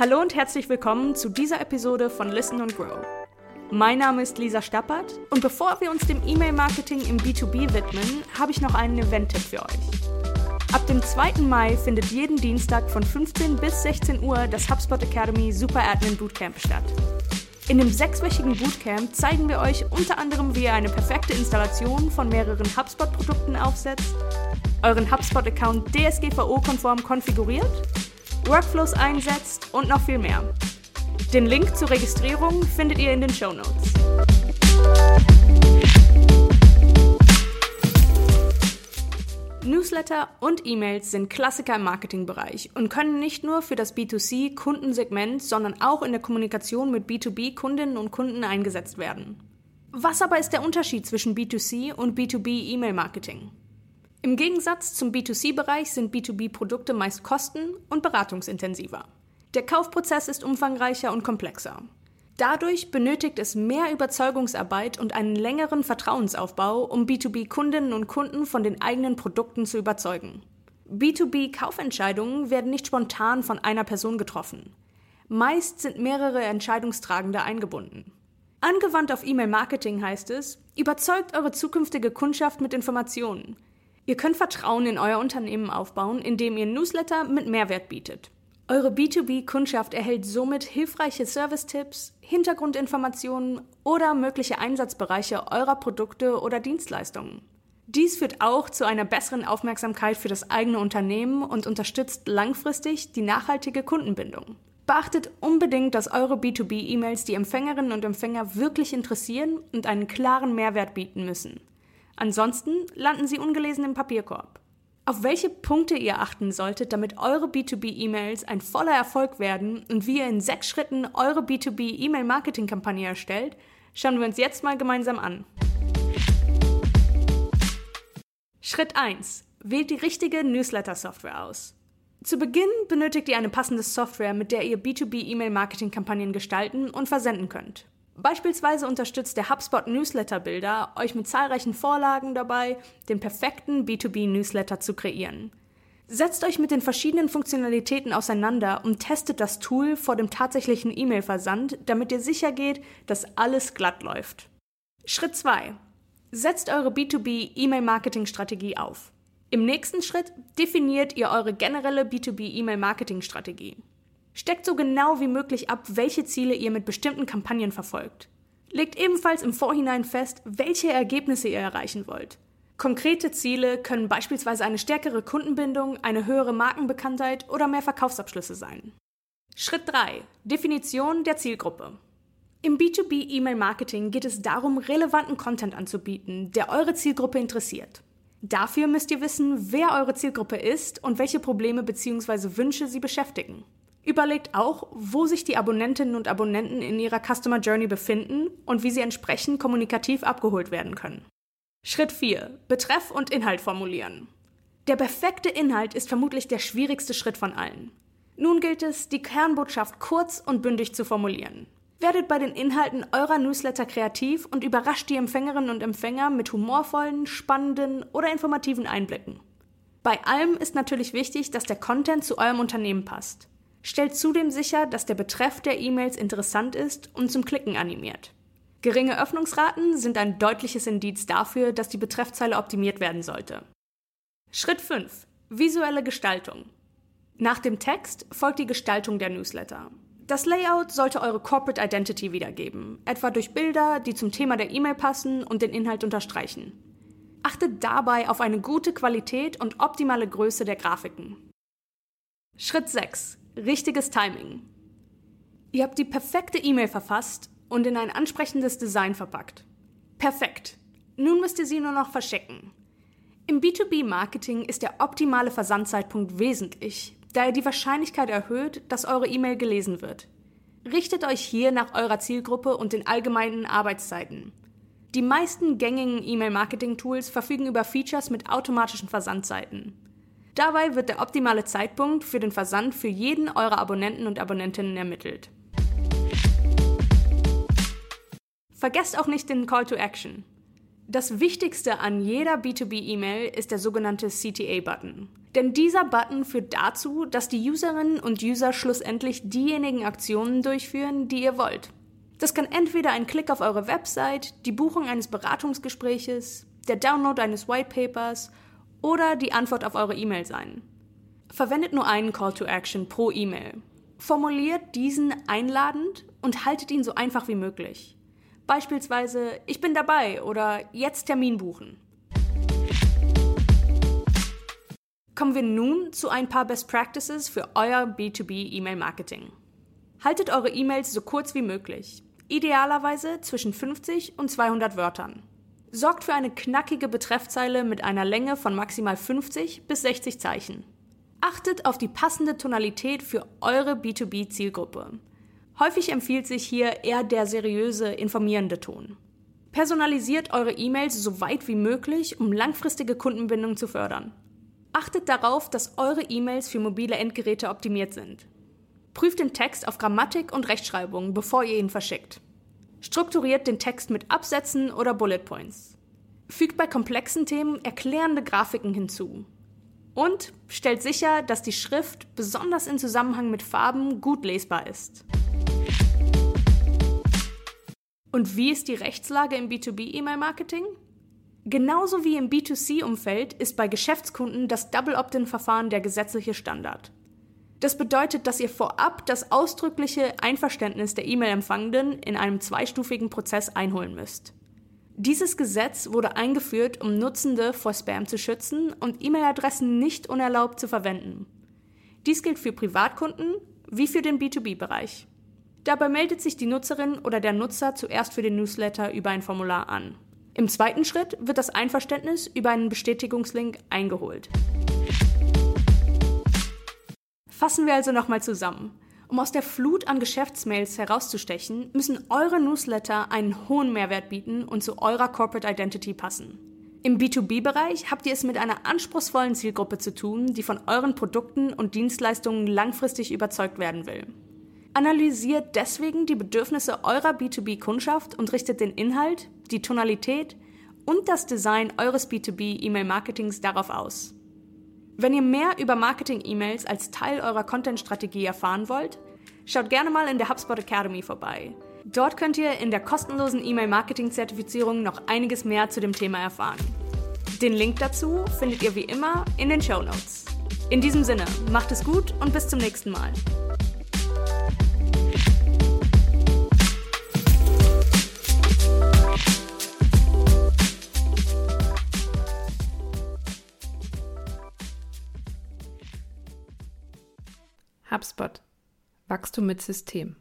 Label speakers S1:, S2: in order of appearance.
S1: Hallo und herzlich willkommen zu dieser Episode von Listen and Grow. Mein Name ist Lisa Stappert und bevor wir uns dem E-Mail-Marketing im B2B widmen, habe ich noch einen Event-Tipp für euch. Ab dem 2. Mai findet jeden Dienstag von 15 bis 16 Uhr das HubSpot Academy Super Admin Bootcamp statt. In dem sechswöchigen Bootcamp zeigen wir euch unter anderem, wie ihr eine perfekte Installation von mehreren HubSpot-Produkten aufsetzt, euren HubSpot-Account DSGVO-konform konfiguriert Workflows einsetzt und noch viel mehr. Den Link zur Registrierung findet ihr in den Show Notes. Newsletter und E-Mails sind Klassiker im Marketingbereich und können nicht nur für das B2C-Kundensegment, sondern auch in der Kommunikation mit B2B-Kundinnen und Kunden eingesetzt werden. Was aber ist der Unterschied zwischen B2C und B2B-E-Mail-Marketing? Im Gegensatz zum B2C-Bereich sind B2B-Produkte meist kosten- und beratungsintensiver. Der Kaufprozess ist umfangreicher und komplexer. Dadurch benötigt es mehr Überzeugungsarbeit und einen längeren Vertrauensaufbau, um B2B-Kundinnen und Kunden von den eigenen Produkten zu überzeugen. B2B-Kaufentscheidungen werden nicht spontan von einer Person getroffen. Meist sind mehrere Entscheidungstragende eingebunden. Angewandt auf E-Mail-Marketing heißt es, überzeugt eure zukünftige Kundschaft mit Informationen, Ihr könnt Vertrauen in euer Unternehmen aufbauen, indem ihr Newsletter mit Mehrwert bietet. Eure B2B-Kundschaft erhält somit hilfreiche Service-Tipps, Hintergrundinformationen oder mögliche Einsatzbereiche eurer Produkte oder Dienstleistungen. Dies führt auch zu einer besseren Aufmerksamkeit für das eigene Unternehmen und unterstützt langfristig die nachhaltige Kundenbindung. Beachtet unbedingt, dass eure B2B-E-Mails die Empfängerinnen und Empfänger wirklich interessieren und einen klaren Mehrwert bieten müssen. Ansonsten landen sie ungelesen im Papierkorb. Auf welche Punkte ihr achten solltet, damit eure B2B-E-Mails ein voller Erfolg werden und wie ihr in sechs Schritten eure B2B-E-Mail-Marketing-Kampagne erstellt, schauen wir uns jetzt mal gemeinsam an. Schritt 1. Wählt die richtige Newsletter-Software aus. Zu Beginn benötigt ihr eine passende Software, mit der ihr B2B-E-Mail-Marketing-Kampagnen gestalten und versenden könnt. Beispielsweise unterstützt der HubSpot Newsletter Builder euch mit zahlreichen Vorlagen dabei, den perfekten B2B Newsletter zu kreieren. Setzt euch mit den verschiedenen Funktionalitäten auseinander und testet das Tool vor dem tatsächlichen E-Mail-Versand, damit ihr sicher geht, dass alles glatt läuft. Schritt 2. Setzt eure B2B E-Mail-Marketing-Strategie auf. Im nächsten Schritt definiert ihr eure generelle B2B E-Mail-Marketing-Strategie. Steckt so genau wie möglich ab, welche Ziele ihr mit bestimmten Kampagnen verfolgt. Legt ebenfalls im Vorhinein fest, welche Ergebnisse ihr erreichen wollt. Konkrete Ziele können beispielsweise eine stärkere Kundenbindung, eine höhere Markenbekanntheit oder mehr Verkaufsabschlüsse sein. Schritt 3. Definition der Zielgruppe. Im B2B E-Mail Marketing geht es darum, relevanten Content anzubieten, der eure Zielgruppe interessiert. Dafür müsst ihr wissen, wer eure Zielgruppe ist und welche Probleme bzw. Wünsche sie beschäftigen. Überlegt auch, wo sich die Abonnentinnen und Abonnenten in ihrer Customer Journey befinden und wie sie entsprechend kommunikativ abgeholt werden können. Schritt 4. Betreff und Inhalt formulieren. Der perfekte Inhalt ist vermutlich der schwierigste Schritt von allen. Nun gilt es, die Kernbotschaft kurz und bündig zu formulieren. Werdet bei den Inhalten eurer Newsletter kreativ und überrascht die Empfängerinnen und Empfänger mit humorvollen, spannenden oder informativen Einblicken. Bei allem ist natürlich wichtig, dass der Content zu eurem Unternehmen passt. Stellt zudem sicher, dass der Betreff der E-Mails interessant ist und zum Klicken animiert. Geringe Öffnungsraten sind ein deutliches Indiz dafür, dass die Betreffzeile optimiert werden sollte. Schritt 5. Visuelle Gestaltung. Nach dem Text folgt die Gestaltung der Newsletter. Das Layout sollte eure Corporate Identity wiedergeben, etwa durch Bilder, die zum Thema der E-Mail passen und den Inhalt unterstreichen. Achtet dabei auf eine gute Qualität und optimale Größe der Grafiken. Schritt 6 richtiges Timing. Ihr habt die perfekte E-Mail verfasst und in ein ansprechendes Design verpackt. Perfekt. Nun müsst ihr sie nur noch verschicken. Im B2B-Marketing ist der optimale Versandzeitpunkt wesentlich, da er die Wahrscheinlichkeit erhöht, dass eure E-Mail gelesen wird. Richtet euch hier nach eurer Zielgruppe und den allgemeinen Arbeitszeiten. Die meisten gängigen E-Mail-Marketing-Tools verfügen über Features mit automatischen Versandzeiten. Dabei wird der optimale Zeitpunkt für den Versand für jeden eurer Abonnenten und Abonnentinnen ermittelt. Vergesst auch nicht den Call to Action. Das Wichtigste an jeder B2B-E-Mail ist der sogenannte CTA-Button. Denn dieser Button führt dazu, dass die Userinnen und User schlussendlich diejenigen Aktionen durchführen, die ihr wollt. Das kann entweder ein Klick auf eure Website, die Buchung eines Beratungsgespräches, der Download eines Whitepapers oder die Antwort auf eure E-Mail sein. Verwendet nur einen Call to Action pro E-Mail. Formuliert diesen einladend und haltet ihn so einfach wie möglich. Beispielsweise Ich bin dabei oder Jetzt Termin buchen. Kommen wir nun zu ein paar Best Practices für euer B2B E-Mail Marketing. Haltet eure E-Mails so kurz wie möglich, idealerweise zwischen 50 und 200 Wörtern. Sorgt für eine knackige Betreffzeile mit einer Länge von maximal 50 bis 60 Zeichen. Achtet auf die passende Tonalität für eure B2B-Zielgruppe. Häufig empfiehlt sich hier eher der seriöse, informierende Ton. Personalisiert eure E-Mails so weit wie möglich, um langfristige Kundenbindung zu fördern. Achtet darauf, dass eure E-Mails für mobile Endgeräte optimiert sind. Prüft den Text auf Grammatik und Rechtschreibung, bevor ihr ihn verschickt. Strukturiert den Text mit Absätzen oder Bullet Points. Fügt bei komplexen Themen erklärende Grafiken hinzu. Und stellt sicher, dass die Schrift, besonders in Zusammenhang mit Farben, gut lesbar ist. Und wie ist die Rechtslage im B2B-E-Mail-Marketing? Genauso wie im B2C-Umfeld ist bei Geschäftskunden das Double Opt-in-Verfahren der gesetzliche Standard. Das bedeutet, dass ihr vorab das ausdrückliche Einverständnis der E-Mail-Empfangenden in einem zweistufigen Prozess einholen müsst. Dieses Gesetz wurde eingeführt, um Nutzende vor Spam zu schützen und E-Mail-Adressen nicht unerlaubt zu verwenden. Dies gilt für Privatkunden wie für den B2B-Bereich. Dabei meldet sich die Nutzerin oder der Nutzer zuerst für den Newsletter über ein Formular an. Im zweiten Schritt wird das Einverständnis über einen Bestätigungslink eingeholt. Fassen wir also nochmal zusammen. Um aus der Flut an Geschäftsmails herauszustechen, müssen eure Newsletter einen hohen Mehrwert bieten und zu eurer Corporate Identity passen. Im B2B-Bereich habt ihr es mit einer anspruchsvollen Zielgruppe zu tun, die von euren Produkten und Dienstleistungen langfristig überzeugt werden will. Analysiert deswegen die Bedürfnisse eurer B2B-Kundschaft und richtet den Inhalt, die Tonalität und das Design eures B2B-E-Mail-Marketings darauf aus. Wenn ihr mehr über Marketing-E-Mails als Teil eurer Content-Strategie erfahren wollt, schaut gerne mal in der HubSpot Academy vorbei. Dort könnt ihr in der kostenlosen E-Mail-Marketing-Zertifizierung noch einiges mehr zu dem Thema erfahren. Den Link dazu findet ihr wie immer in den Show Notes. In diesem Sinne, macht es gut und bis zum nächsten Mal.
S2: HubSpot. Wachstum mit System.